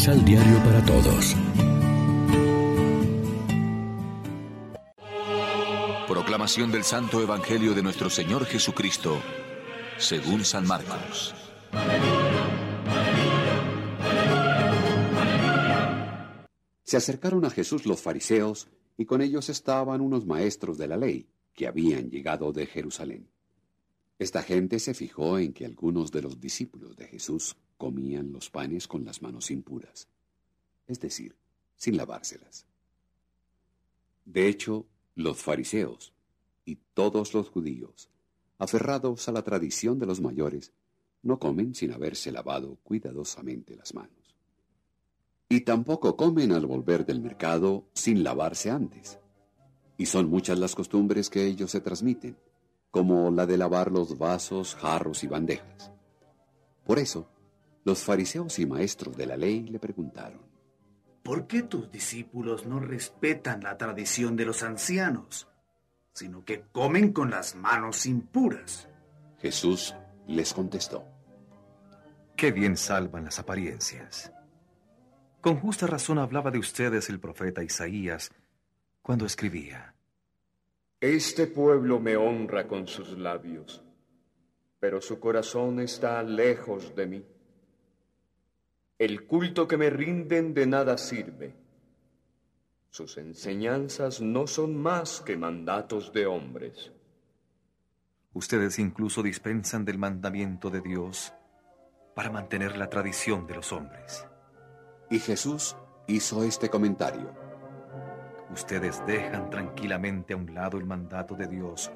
Misal Diario para Todos. Proclamación del Santo Evangelio de nuestro Señor Jesucristo, según San Marcos. Se acercaron a Jesús los fariseos, y con ellos estaban unos maestros de la ley, que habían llegado de Jerusalén. Esta gente se fijó en que algunos de los discípulos de Jesús comían los panes con las manos impuras, es decir, sin lavárselas. De hecho, los fariseos y todos los judíos, aferrados a la tradición de los mayores, no comen sin haberse lavado cuidadosamente las manos. Y tampoco comen al volver del mercado sin lavarse antes. Y son muchas las costumbres que ellos se transmiten, como la de lavar los vasos, jarros y bandejas. Por eso, los fariseos y maestros de la ley le preguntaron, ¿Por qué tus discípulos no respetan la tradición de los ancianos, sino que comen con las manos impuras? Jesús les contestó, Qué bien salvan las apariencias. Con justa razón hablaba de ustedes el profeta Isaías cuando escribía, Este pueblo me honra con sus labios, pero su corazón está lejos de mí. El culto que me rinden de nada sirve. Sus enseñanzas no son más que mandatos de hombres. Ustedes incluso dispensan del mandamiento de Dios para mantener la tradición de los hombres. Y Jesús hizo este comentario. Ustedes dejan tranquilamente a un lado el mandato de Dios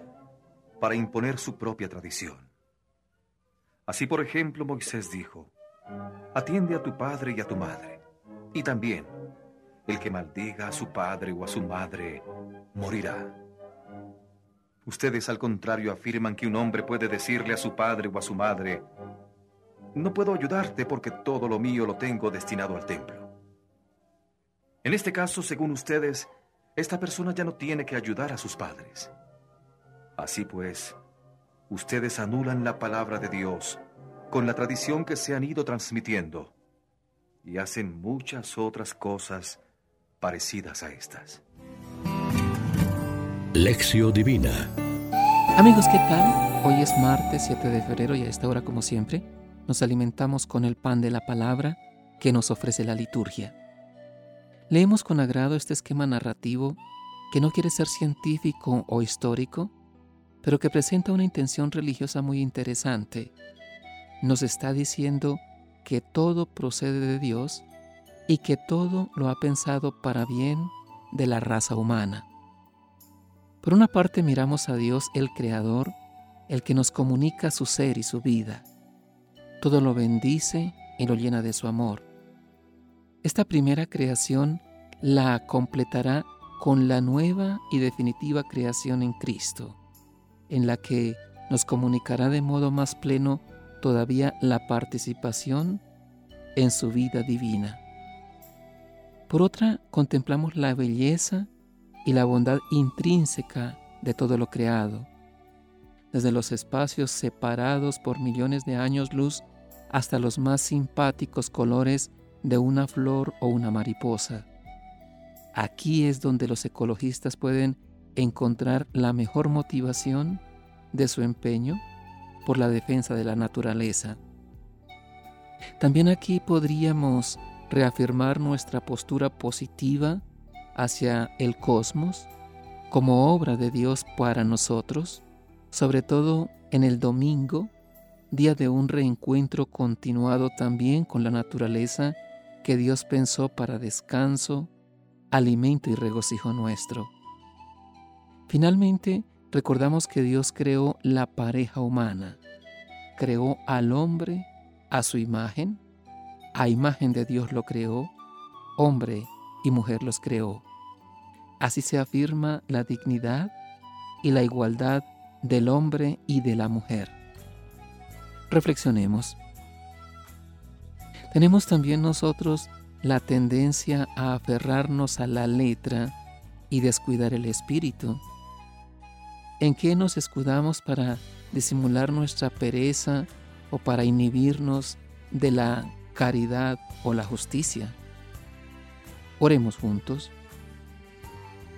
para imponer su propia tradición. Así, por ejemplo, Moisés dijo, Atiende a tu padre y a tu madre. Y también, el que maldiga a su padre o a su madre, morirá. Ustedes, al contrario, afirman que un hombre puede decirle a su padre o a su madre, no puedo ayudarte porque todo lo mío lo tengo destinado al templo. En este caso, según ustedes, esta persona ya no tiene que ayudar a sus padres. Así pues, ustedes anulan la palabra de Dios con la tradición que se han ido transmitiendo y hacen muchas otras cosas parecidas a estas. Lección Divina Amigos, ¿qué tal? Hoy es martes 7 de febrero y a esta hora, como siempre, nos alimentamos con el pan de la palabra que nos ofrece la liturgia. Leemos con agrado este esquema narrativo que no quiere ser científico o histórico, pero que presenta una intención religiosa muy interesante. Nos está diciendo que todo procede de Dios y que todo lo ha pensado para bien de la raza humana. Por una parte miramos a Dios el Creador, el que nos comunica su ser y su vida. Todo lo bendice y lo llena de su amor. Esta primera creación la completará con la nueva y definitiva creación en Cristo, en la que nos comunicará de modo más pleno todavía la participación en su vida divina. Por otra, contemplamos la belleza y la bondad intrínseca de todo lo creado, desde los espacios separados por millones de años luz hasta los más simpáticos colores de una flor o una mariposa. Aquí es donde los ecologistas pueden encontrar la mejor motivación de su empeño por la defensa de la naturaleza. También aquí podríamos reafirmar nuestra postura positiva hacia el cosmos como obra de Dios para nosotros, sobre todo en el domingo, día de un reencuentro continuado también con la naturaleza que Dios pensó para descanso, alimento y regocijo nuestro. Finalmente, recordamos que Dios creó la pareja humana, creó al hombre a su imagen, a imagen de Dios lo creó, hombre y mujer los creó. Así se afirma la dignidad y la igualdad del hombre y de la mujer. Reflexionemos. Tenemos también nosotros la tendencia a aferrarnos a la letra y descuidar el espíritu. ¿En qué nos escudamos para disimular nuestra pereza o para inhibirnos de la caridad o la justicia. Oremos juntos.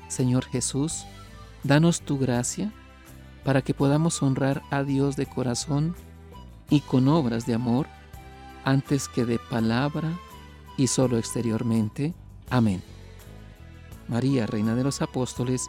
Señor Jesús, danos tu gracia para que podamos honrar a Dios de corazón y con obras de amor antes que de palabra y solo exteriormente. Amén. María, Reina de los Apóstoles,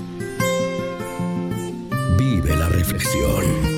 Reflexión.